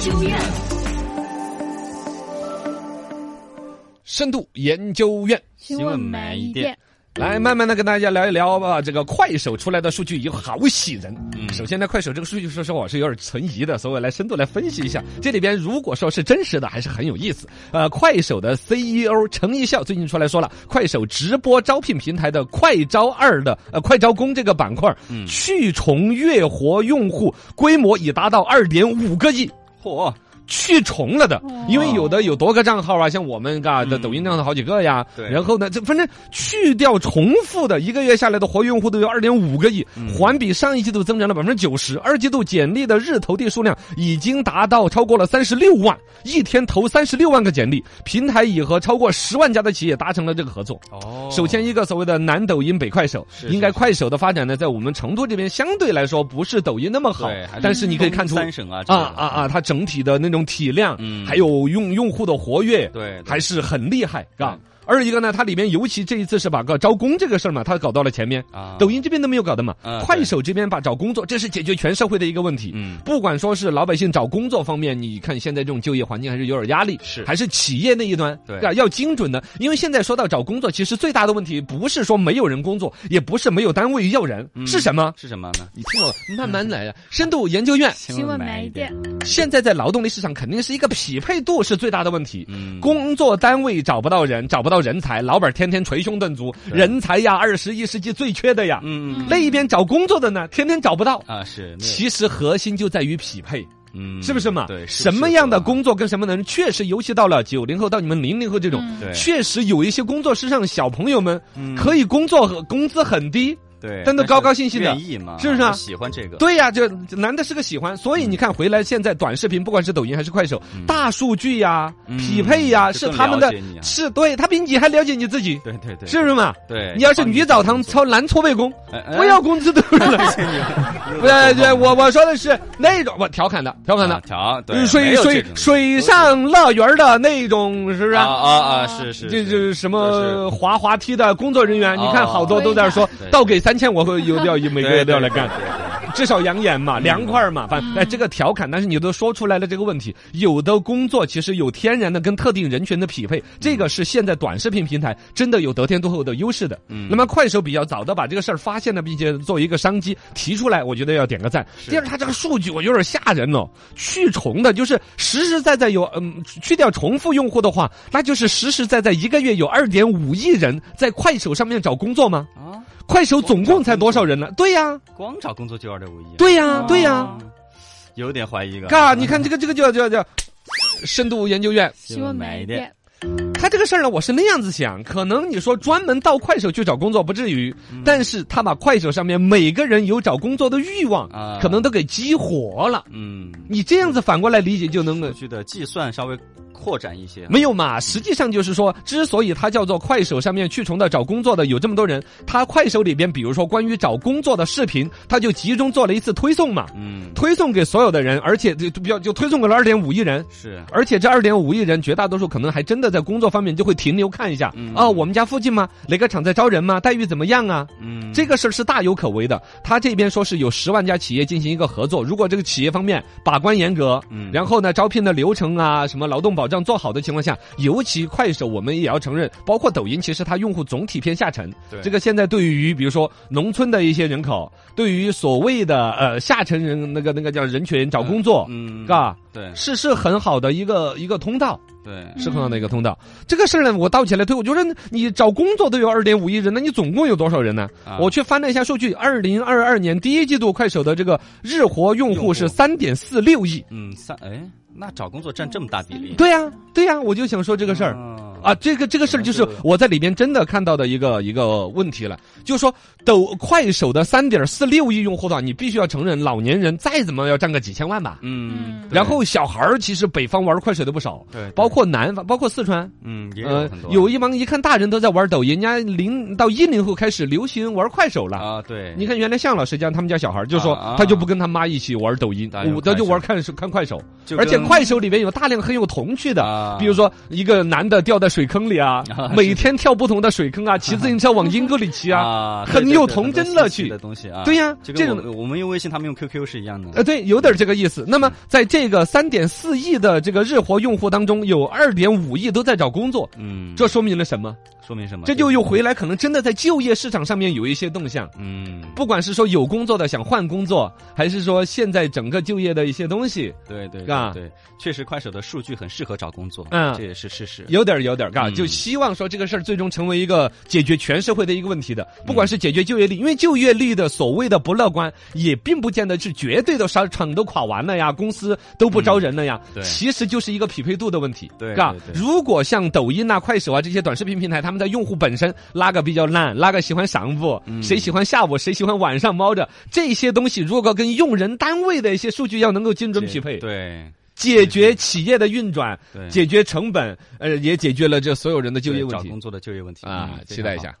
究院，深度研究院新闻慢一点。来慢慢的跟大家聊一聊吧。这个快手出来的数据有好喜人。嗯首先呢，快手这个数据说实话我是有点存疑的，所以我来深度来分析一下。这里边如果说是真实的，还是很有意思。呃，快手的 CEO 程一笑最近出来说了，快手直播招聘平台的快招二的呃快招工这个板块，嗯去重月活用户规模已达到二点五个亿。嚯，去重了的，因为有的有多个账号啊，像我们嘎的嗯抖音账号好几个呀。对然后呢，这反正去掉重复的，一个月下来的活跃用户都有二点五个亿，嗯环比上一季度增长了百分之九十。二季度简历的日投递数量已经达到超过了三十六万，一天投三十六万个简历。平台已和超过十万家的企业达成了这个合作。哦首先，一个所谓的南抖音北快手，应该快手的发展呢，在我们成都这边相对来说不是抖音那么好对，但是你可以看出三省啊，啊啊啊，它整体的那种体量，嗯。还有用用户的活跃，对，对。还是很厉害，嘎对。二一个呢，它里面尤其这一次是把个招工这个事儿嘛，它搞到了前面，啊，抖音这边都没有搞的嘛。啊，快手这边把找工作，这是解决全社会的一个问题。嗯。不管说是老百姓找工作方面，你看现在这种就业环境还是有点压力，是。还是企业那一端，对。吧要精准的。因为现在说到找工作，其实最大的问题不是说没有人工作，也不是没有单位要人，嗯。是什么？是什么呢？你听我慢慢来啊。深度研究院。新闻慢一点，现在在劳动力市场肯定是一个匹配度是最大的问题。嗯，工作单位找不到人，找不到人才，老板天天捶胸顿足，人才呀，二十一世纪最缺的呀。嗯嗯那一边找工作的呢，天天找不到。啊是，其实核心就在于匹配，嗯是不是嘛？对，什么样的工？作跟什么的人，确实，尤其到了九零后到你们零零后这种，对，确实有一些工作是让小朋友们嗯可以工作和工资很低。对，但都高高兴兴的。是不是啊？喜欢这个，对呀，这这男的是个喜欢，所以你看回来现在短视频，不管是抖音还是快手，大数据呀、嗯匹配呀，就是他们的是对他比你还了解你自己，对对对，是不是嘛？对，你要是女澡堂帮操男搓背工，哎哎。我要工资多少？你。不是，对我我说的是那种，我调侃的，调侃的。啊，调对，没水水水上乐园的那种，是不是啊？啊啊，是是，这就是。什么滑滑梯的工作人员，你看哦好多都在说，倒给三千，我会有要每个月都要来干。至少养眼嘛，凉快嘛，反正哎，这个调侃，但是你都说出来了这个问题，有的工作其实有天然的跟特定人群的匹配，这个是现在短视频平台真的有得天独厚的优势的。嗯。那么快手比较早的把这个事儿发现了，并且作为一个商机提出来，我觉得要点个赞。第二，它这个数据我有点吓人哦，去重的就是实实在在有嗯去掉重复用户的话，那就是实实在在一个月有二点五亿人在快手上面找工作吗？啊，快手总共才多少人呢？对呀、光找工作就二点五亿，对呀、对呀、啊，有点怀疑感。嘎，你看这个这个叫叫叫深度研究院，希望买一点，他这个事儿呢，我是那样子想，可能你说专门到快手去找工作不至于，但是他把快手上面每个人有找工作的欲望，啊。可能都给激活了。嗯，你这样子反过来理解就能够数据的计算稍微扩展一些，没有嘛？实际上就是说，之所以它叫做快手上面去重的找工作的有这么多人，它快手里边，比如说关于找工作的视频，它就集中做了一次推送嘛，嗯，推送给所有的人，而且就就比较就推送给了二点五亿人。是而且这二点五亿人，绝大多数可能还真的在工作方面就会停留看一下，嗯哦，我们家附近吗？哪个厂在招人吗？待遇怎么样啊？嗯，这个事儿是大有可为的。他这边说是有十万家企业进行一个合作，如果这个企业方面把关严格，嗯然后呢，招聘的流程啊，什么劳动保障做好的情况下，尤其快手，我们也要承认，包括抖音，其实它用户总体偏下沉。对。这个现在对于比如说农村的一些人口，对于所谓的呃下沉人那个那个叫人群找工作，嗯，嘎。对。是是很好的一个一个通道，对，是很好的一个通道。这个事儿呢，我倒起来推，我觉得你找工作都有二点五亿人，那你总共有多少人呢？啊我去翻了一下数据，二零二二年第一季度快手的这个日活用用户户是三点四六亿。嗯三哎，那找工作占这么大比例，对呀、对呀、我就想说这个事儿。哦啊，这个这个事儿就是我在里边真的看到的一个一个问题了，就是说抖快手的三点四六亿用户的话，你必须要承认，老年人再怎么要占个几千万吧。嗯，然后小孩儿其实北方玩快手的不少，对，对。包括南方，包括四川，嗯也有呃很多，有一帮一看大人都在玩抖音，人家零到一零后开始流行玩快手了。啊，对，你看，原来向老师家他们家小孩儿就说他就不跟他妈一起玩抖音我他就玩看看快手，而且快手里面有大量很有童趣的，啊。比如说一个男的掉在水。坑里啊啊，每天跳不同的水坑啊，骑自行车往阴沟里骑啊，啊，很有童真乐趣的东西啊。对呀这个我们用微信，他们用 QQ 是一样的。呃，对，有点这个意思。那么，在这个三点四亿的这个日活用户当中，有二点五亿都在找工作，嗯，这说明了什么？说明什么？这就又回来，可能真的在就业市场上面有一些动向。嗯，不管是说有工作的想换工作，还是说现在整个就业的一些东西，对对是吧？对对，确实快手的数据很适合找工作，嗯。这也是事实。有点儿有点儿，嘎，嗯。就希望说这个事儿最终成为一个解决全社会的一个问题的，不管是解决就业率，因为就业率的所谓的不乐观，也并不见得是绝对的商厂都垮完了呀，公司都不招人了呀，对。其实就是一个匹配度的问题，对嘎对。对。如果像抖音啊、快手啊这些短视频平台，他们的用户本身哪个比较懒，哪个喜欢上午，嗯。谁喜欢下午，谁喜欢晚上猫着，这些东西如果跟用人单位的一些数据要能够精准匹配，对。解决企业的运转，对，解决成本，呃，也解决了这所有人的就业问题。找工作的就业问题。啊期待一下